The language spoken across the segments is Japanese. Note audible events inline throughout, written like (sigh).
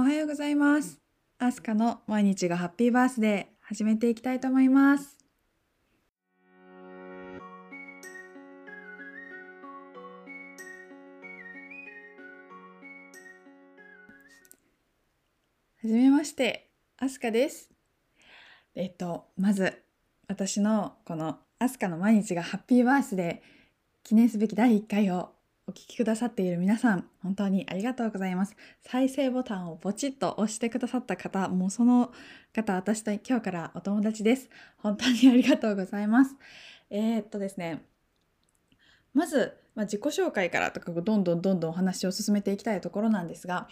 おはようございます。アスカの毎日がハッピーバースデー始めていきたいと思います。はじめまして、アスカです。えっと、まず私のこのアスカの毎日がハッピーバースデー記念すべき第1回をお聞きくださっている皆さん、本当にありがとうございます。再生ボタンをポチッと押してくださった方、もうその方、私と今日からお友達です。本当にありがとうございます。えー、っとですね、まず、まあ、自己紹介からとかどんどんどんどんお話を進めていきたいところなんですが、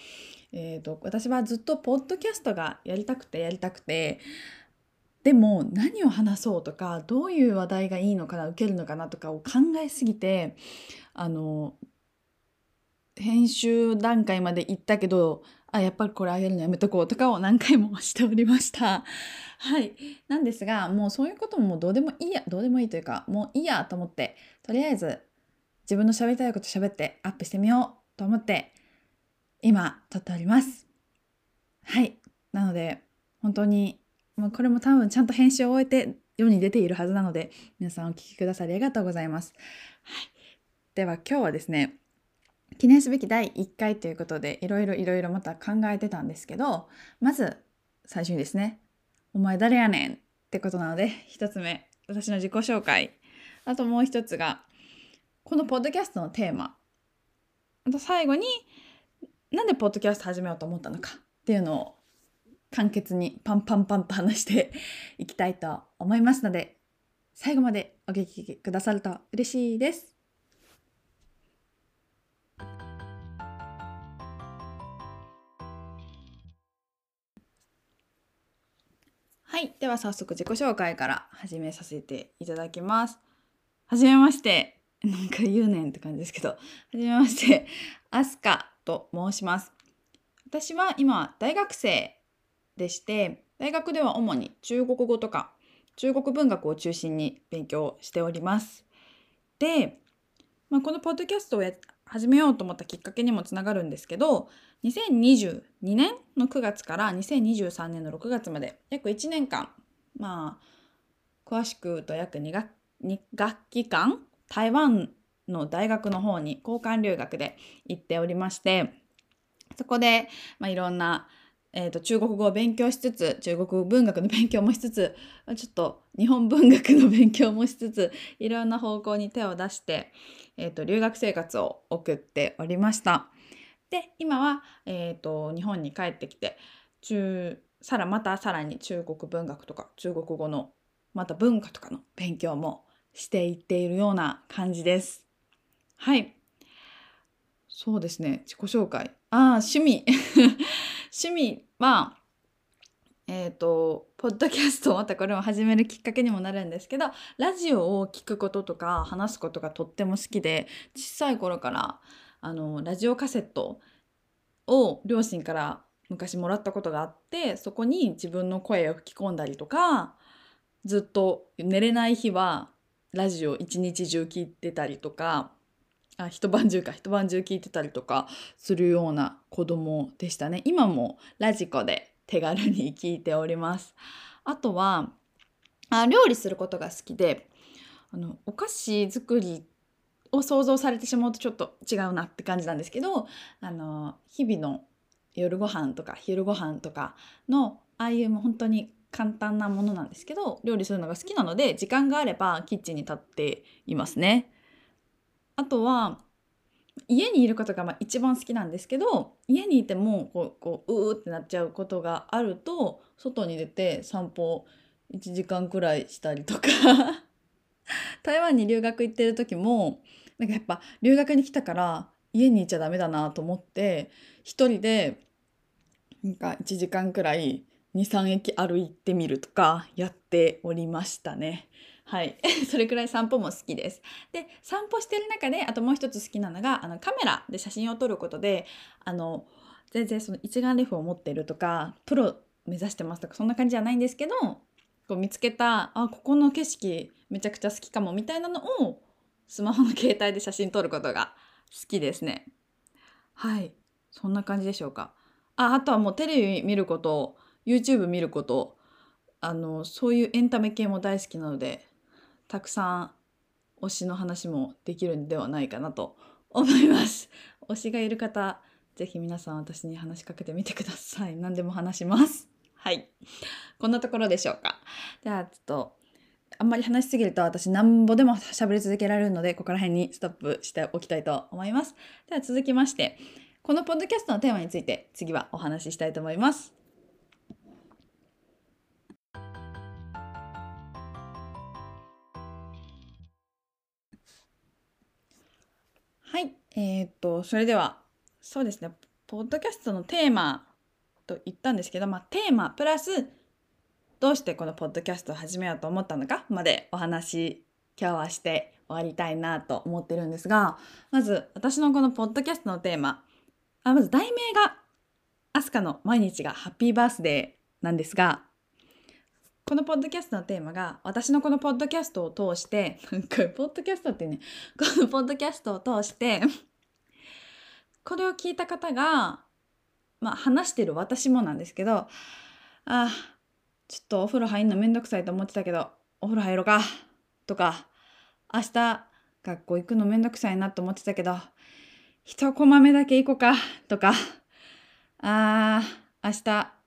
えー、と私はずっとポッドキャストがやりたくてやりたくてでも何を話そうとかどういう話題がいいのかな受けるのかなとかを考えすぎてあの編集段階まで行ったけどあやっぱりこれあげるのやめとこうとかを何回もしておりました。(laughs) はい。なんですがもうそういうことももうどうでもいいやどうでもいいというかもういいやと思ってとりあえず自分の喋りたいこと喋ってアップしてみようと思って今撮っております。はい。なので本当にもうこれも多分ちゃんと編集を終えて世に出ているはずなので皆さんお聞きくださりありがとうございます。はい。では今日はですね記念すべき第1回ということでいろいろいろいろまた考えてたんですけどまず最初にですね「お前誰やねん」ってことなので一つ目私の自己紹介あともう一つがこのポッドキャストのテーマあと最後になんでポッドキャスト始めようと思ったのかっていうのを簡潔にパンパンパンと話していきたいと思いますので最後までお聞きくださると嬉しいです。はい。では早速自己紹介から始めさせていただきます。はじめまして。なんか言うねんって感じですけど。はじめまして。アスカと申します。私は今大学生でして、大学では主に中国語とか中国文学を中心に勉強しております。で、まあ、このポッドキャストをや始めようと思ったきっかけにもつながるんですけど2022年の9月から2023年の6月まで約1年間まあ詳しく言うと約2学 ,2 学期間台湾の大学の方に交換留学で行っておりましてそこで、まあ、いろんな、えー、と中国語を勉強しつつ中国文学の勉強もしつつ (laughs) ちょっと日本文学の勉強もしつつ (laughs) いろんな方向に手を出して、えー、と留学生活を送っておりました。で今は、えー、と日本に帰ってきて中さらまたさらに中国文学とか中国語のまた文化とかの勉強もしていっているような感じです。はい。そうですね。自己紹介。ああ、趣味。趣味は、えっ、と、ポッドキャストまたこれを始めるきっかけにもなるんですけど、ラジオを聞くこととか話すことがとっても好きで、小さい頃から、あの、ラジオカセットを両親から昔もらったことがあって、そこに自分の声を吹き込んだりとか、ずっと寝れない日はラジオ一日中聞いてたりとか、あ一晩中か。一晩中聞いてたりとかするような子供でしたね。今もラジコで手軽に聞いております。あとはあ料理することが好きであのお菓子作りを想像されてしまうとちょっと違うなって感じなんですけどあの日々の夜ご飯とか昼ご飯とかのああいうもう本当に簡単なものなんですけど料理するのが好きなので時間があればキッチンに立っていますね。あとは家にいることがまあ一番好きなんですけど家にいてもこうこううーってなっちゃうことがあると外に出て散歩1時間くらいしたりとか (laughs) 台湾に留学行ってる時もなんかやっぱ留学に来たから家にいちゃダメだなと思って一人でなんか1時間くらい23駅歩いてみるとかやっておりましたね。はい。(laughs) それくらい散歩も好きです。で、散歩してる中で、あともう一つ好きなのが、あの、カメラで写真を撮ることで、あの、全然その一眼レフを持ってるとか、プロ目指してますとか、そんな感じじゃないんですけど、こう見つけた、あ、ここの景色めちゃくちゃ好きかも、みたいなのを、スマホの携帯で写真撮ることが好きですね。はい。そんな感じでしょうか。ああとはもうテレビ見ること YouTube 見ることあのそういうエンタメ系も大好きなのでたくさん推しの話もできるんではないかなと思います。(laughs) 推しがいる方ぜひ皆さん私に話しかけてみてください。何でも話します。はい。こんなところでしょうか。ではちょっとあんまり話しすぎると私なんぼでも喋り続けられるのでここら辺にストップしておきたいと思います。では続きましてこのポッドキャストのテーマについて次はお話ししたいと思います。えー、っとそれではそうですねポッドキャストのテーマと言ったんですけど、まあ、テーマプラスどうしてこのポッドキャストを始めようと思ったのかまでお話今日はして終わりたいなと思ってるんですがまず私のこのポッドキャストのテーマあまず題名が「アスカの毎日がハッピーバースデー」なんですがこのポッドキャストのテーマが私のこのポッドキャストを通してなんかポッドキャストってねこのポッドキャストを通してこれを聞いた方がまあ話してる私もなんですけどああちょっとお風呂入んのめんどくさいと思ってたけどお風呂入ろうかとか明日学校行くのめんどくさいなと思ってたけど一コマ目だけ行こうかとかあー明日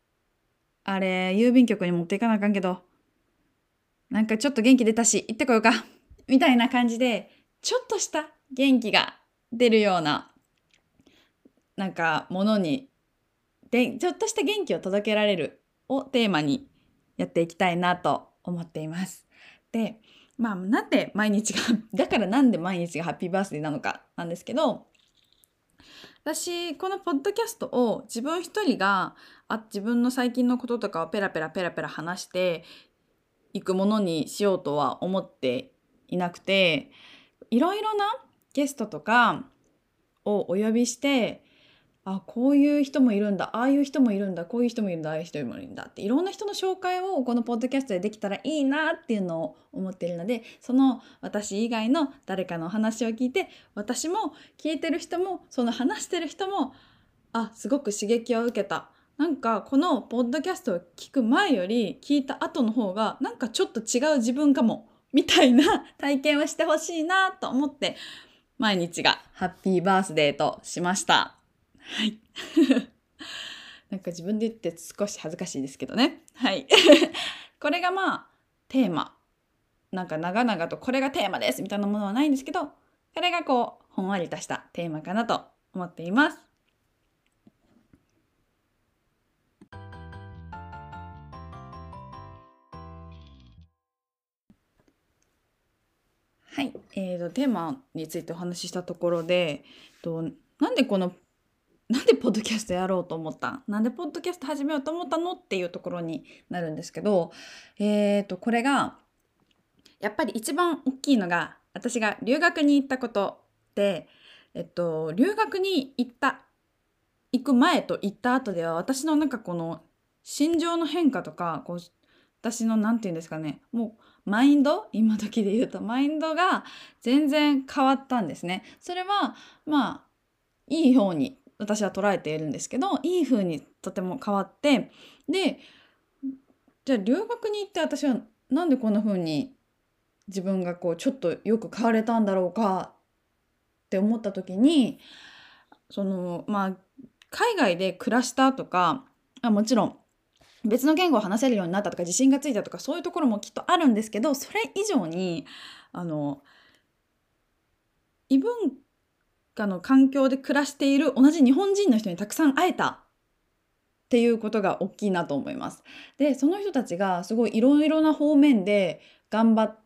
あれ、郵便局に持っていかなあかんけど、なんかちょっと元気出たし、行ってこようか。みたいな感じで、ちょっとした元気が出るような、なんかものに、で、ちょっとした元気を届けられるをテーマにやっていきたいなと思っています。で、まあ、なんで毎日が、だからなんで毎日がハッピーバースデーなのかなんですけど、私このポッドキャストを自分一人があ自分の最近のこととかをペラペラペラペラ話していくものにしようとは思っていなくていろいろなゲストとかをお呼びしてあこういう人もいるんだ。ああいう人もいるんだ。こういう人もいるんだ。ああいう人もいるんだ。っていろんな人の紹介をこのポッドキャストでできたらいいなっていうのを思っているのでその私以外の誰かのお話を聞いて私も聞いてる人もその話してる人もあすごく刺激を受けた。なんかこのポッドキャストを聞く前より聞いた後の方がなんかちょっと違う自分かも。みたいな (laughs) 体験をしてほしいなと思って毎日がハッピーバースデーとしました。はい。(laughs) なんか自分で言って少し恥ずかしいですけどね。はい。(laughs) これがまあテーマ。なんか長々とこれがテーマですみたいなものはないんですけど、これがこう、ほんわりとしたテーマかなと思っています。はい、えーと、テーマについてお話ししたところで、となんでこのなんでポッドキャストやろうと思った？なんでポッドキャスト始めようと思ったの？っていうところになるんですけど、えー、と、これが、やっぱり一番大きいのが、私が留学に行ったことで、えっと、留学に行った、行く前と行った後では、私のなんかこの、心情の変化とか、こう、私の何て言うんですかね、もう、マインド今時で言うと、マインドが全然変わったんですね。それは、まあ、いい方に私は捉えているんですけどいい風にとても変わってでじゃあ留学に行って私はなんでこんな風に自分がこうちょっとよく変われたんだろうかって思った時にそのまあ海外で暮らしたとかあもちろん別の言語を話せるようになったとか自信がついたとかそういうところもきっとあるんですけどそれ以上にあの異文化の環境で暮らしている同じ日本人の人にたくさん会えたっていうことが大きいなと思います。でその人たちがすごいいろいろな方面で頑張っ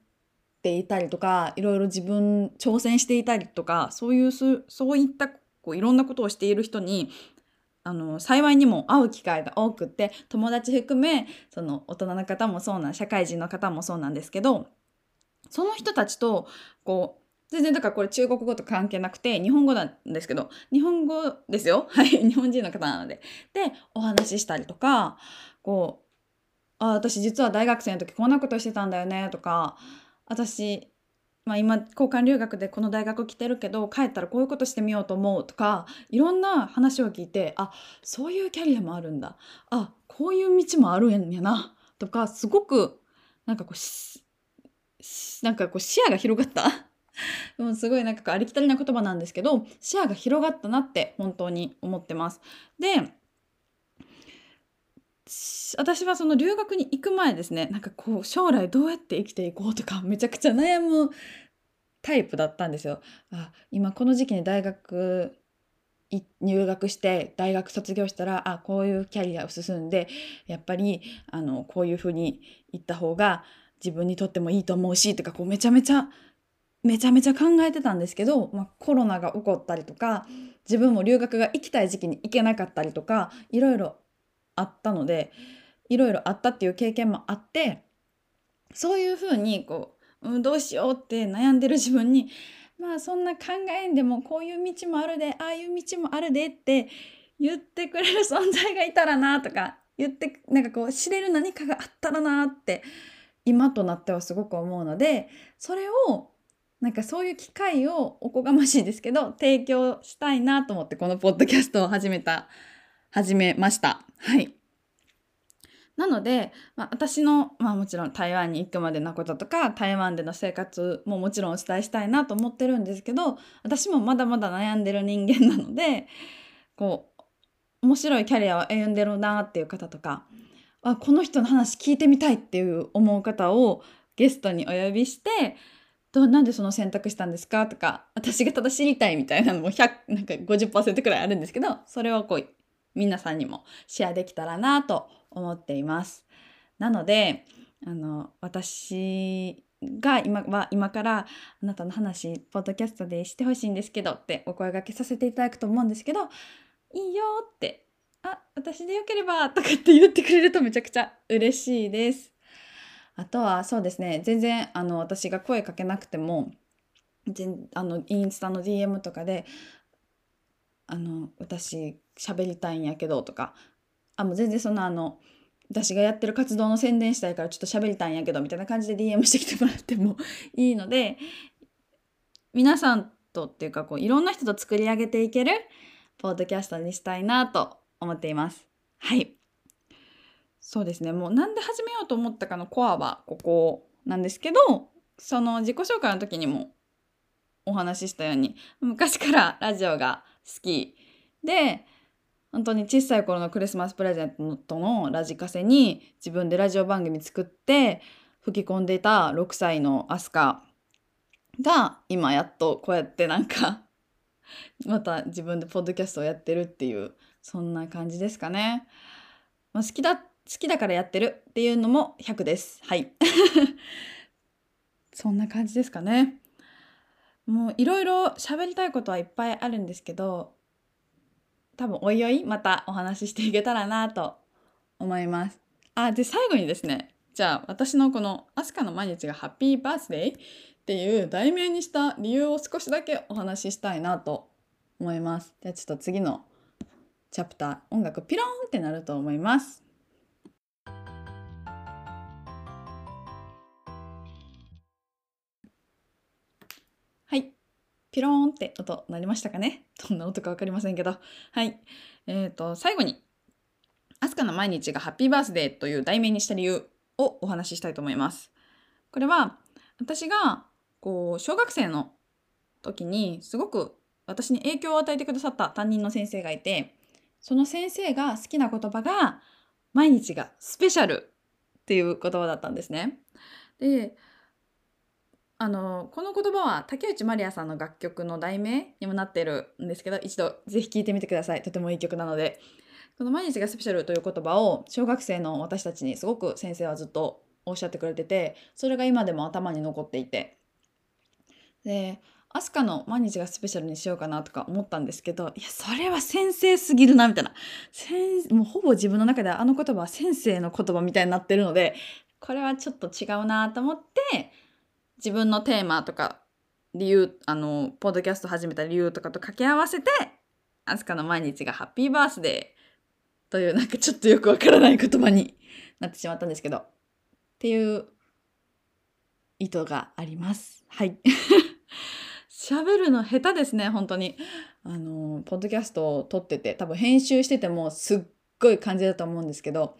ていたりとかいろいろ自分挑戦していたりとかそういうそういったこういろんなことをしている人にあの幸いにも会う機会が多くって友達含めその大人の方もそうな社会人の方もそうなんですけどその人たちとこう全然だからこれ中国語と関係なくて日本語なんですけど日本語ですよ。(laughs) はい。日本人の方なので。でお話ししたりとかこうあ私実は大学生の時こんなことしてたんだよねとか私まあ、今交換留学でこの大学来てるけど帰ったらこういうことしてみようと思うとかいろんな話を聞いてあそういうキャリアもあるんだ。あこういう道もあるんやな。とかすごくなんかこうなんかこう視野が広がった。(laughs) もうすごいなんかありきたりな言葉なんですけど視野が広がったなって本当に思ってます。で私はその留学に行く前ですねなんかこう将来どうやって生きていこうとかめちゃくちゃ悩むタイプだったんですよ。あ今この時期に大学入学して大学卒業したらあこういうキャリアを進んでやっぱりあのこういうふうに行った方が自分にとってもいいと思うしとかこうめちゃめちゃめちゃめちゃ考えてたんですけど、まあ、コロナが起こったりとか自分も留学が行きたい時期に行けなかったりとかいろいろあったのでいろいろあったっていう経験もあってそういうふうにこう、うん、どうしようって悩んでる自分にまあそんな考えんでもこういう道もあるでああいう道もあるでって言ってくれる存在がいたらなとか言ってなんかこう知れる何かがあったらなって今となってはすごく思うのでそれをなんかそういう機会をおこがましいですけど提供したいなと思ってこのポッドキャストを始めた始めました。はい。なので、まあ、私の、まあ、もちろん台湾に行くまでのこととか台湾での生活ももちろんお伝えしたいなと思ってるんですけど私もまだまだ悩んでる人間なのでこう面白いキャリアを歩んでるなっていう方とかあこの人の話聞いてみたいっていう思う方をゲストにお呼びしてどなんでその選択したんですか？とか私がただ知りたいみたいなのも100なんか50%くらいあるんですけどそれをこう皆さんにもシェアできたらなと思っています。なのであの私が今は今からあなたの話ポッドキャストでしてほしいんですけどってお声がけさせていただくと思うんですけどいいよってあ私でよければとかって言ってくれるとめちゃくちゃ嬉しいです。あとはそうですね全然あの私が声かけなくても全あのインスタの DM とかであの私喋りたいんやけどとかあもう全然そんなあの私がやってる活動の宣伝したいからちょっと喋りたいんやけどみたいな感じで DM してきてもらっても (laughs) いいので皆さんとっていうかこういろんな人と作り上げていけるポッドキャストにしたいなと思っています。はいそうですねもうなんで始めようと思ったかのコアはここなんですけどその自己紹介の時にもお話ししたように昔からラジオが好きで本当に小さい頃のクリスマスプレゼントのラジカセに自分でラジオ番組作って吹き込んでいた6歳のアスカが今やっとこうやってなんかまた自分でポッドキャストをやってるっていうそんな感じですかね。まあ、好きだ好きだからやってるっていうのも100です。はい。(laughs) そんな感じですかね。もういろいろ喋りたいことはいっぱいあるんですけど多分おいおいまたお話ししていけたらなと思います。あで最後にですねじゃあ私のこの「アスカの毎日がハッピーバースデー」っていう題名にした理由を少しだけお話ししたいなと思います。じゃあちょっと次のチャプター音楽ピローンってなると思います。ピローンって音鳴りましたかね？(laughs) どんな音か分かりませんけど。はい。えっ、ー、と、最後に、アスカの毎日がハッピーバースデーという題名にした理由をお話ししたいと思います。これは、私が、こう、小学生の時に、すごく私に影響を与えてくださった担任の先生がいて、その先生が好きな言葉が、毎日がスペシャルっていう言葉だったんですね。で、あのこの言葉は竹内まりやさんの楽曲の題名にもなってるんですけど一度ぜひ聴いてみてください。とてもいい曲なので。この「毎日がスペシャル」という言葉を小学生の私たちにすごく先生はずっとおっしゃってくれててそれが今でも頭に残っていて。でアスカの毎日がスペシャルにしようかなとか思ったんですけどいやそれは先生すぎるなみたいな。もうほぼ自分の中ではあの言葉は先生の言葉みたいになってるのでこれはちょっと違うなと思って自分のテーマとか理由あのポッドキャスト始めた理由とかと掛け合わせて「アスカの毎日がハッピーバースデー」というなんかちょっとよくわからない言葉になってしまったんですけどっていう意図があります。はい。喋るの下手ですね、本当に。あの、ポッドキャストを撮ってて、多分編集しててもすっごい感じだと思うんですけど、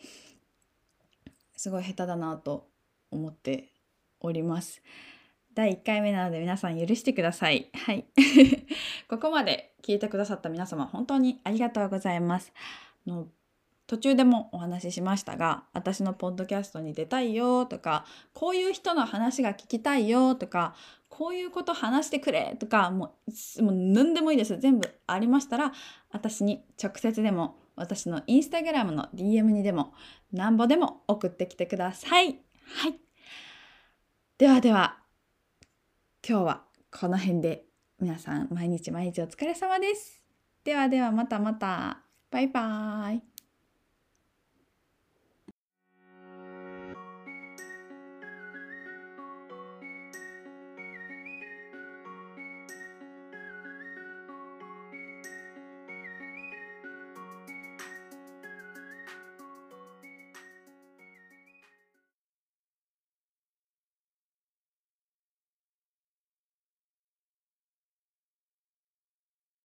すごい下手だなと思っております。第1回目なので皆さん許してください。はい。(laughs) ここまで聞いてくださった皆様本当にありがとうございます。の途中でもお話ししましたが私のポッドキャストに出たいよとかこういう人の話が聞きたいよとかこういうこと話してくれとかもうもう何でもいいです全部ありましたら私に直接でも私のインスタグラムの DM にでもなんぼでも送ってきてください。はい。ではでは今日はこの辺で皆さん毎日毎日お疲れ様です。ではではまたまた。バイバーイ。